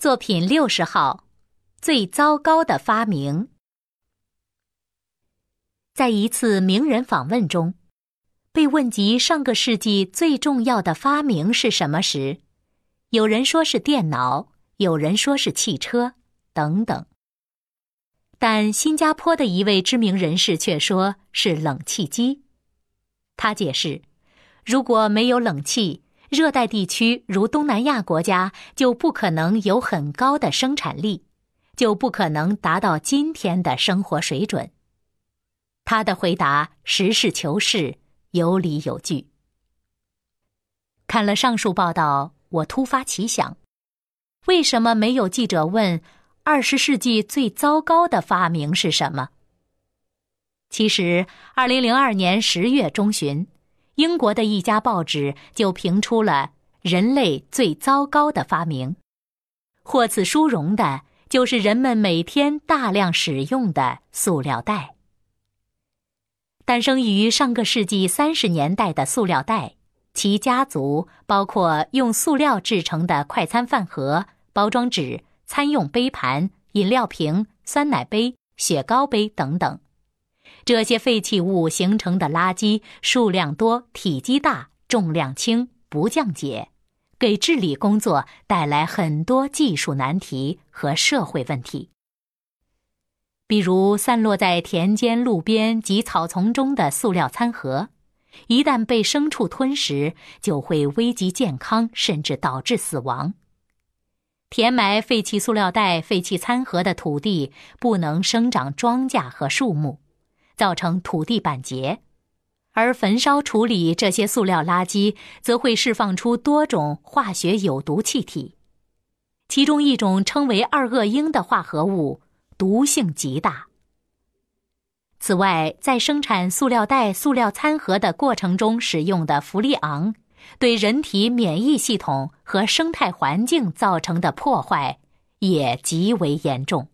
作品六十号，最糟糕的发明。在一次名人访问中，被问及上个世纪最重要的发明是什么时，有人说是电脑，有人说是汽车，等等。但新加坡的一位知名人士却说是冷气机。他解释，如果没有冷气，热带地区如东南亚国家就不可能有很高的生产力，就不可能达到今天的生活水准。他的回答实事求是，有理有据。看了上述报道，我突发奇想：为什么没有记者问二十世纪最糟糕的发明是什么？其实，二零零二年十月中旬。英国的一家报纸就评出了人类最糟糕的发明，获此殊荣的就是人们每天大量使用的塑料袋。诞生于上个世纪三十年代的塑料袋，其家族包括用塑料制成的快餐饭盒、包装纸、餐用杯盘、饮料瓶、酸奶杯、雪糕杯等等。这些废弃物形成的垃圾数量多、体积大、重量轻、不降解，给治理工作带来很多技术难题和社会问题。比如，散落在田间、路边及草丛中的塑料餐盒，一旦被牲畜吞食，就会危及健康，甚至导致死亡。填埋废弃塑料袋、废弃餐盒的土地不能生长庄稼和树木。造成土地板结，而焚烧处理这些塑料垃圾，则会释放出多种化学有毒气体，其中一种称为二恶英的化合物，毒性极大。此外，在生产塑料袋、塑料餐盒的过程中使用的氟利昂，对人体免疫系统和生态环境造成的破坏也极为严重。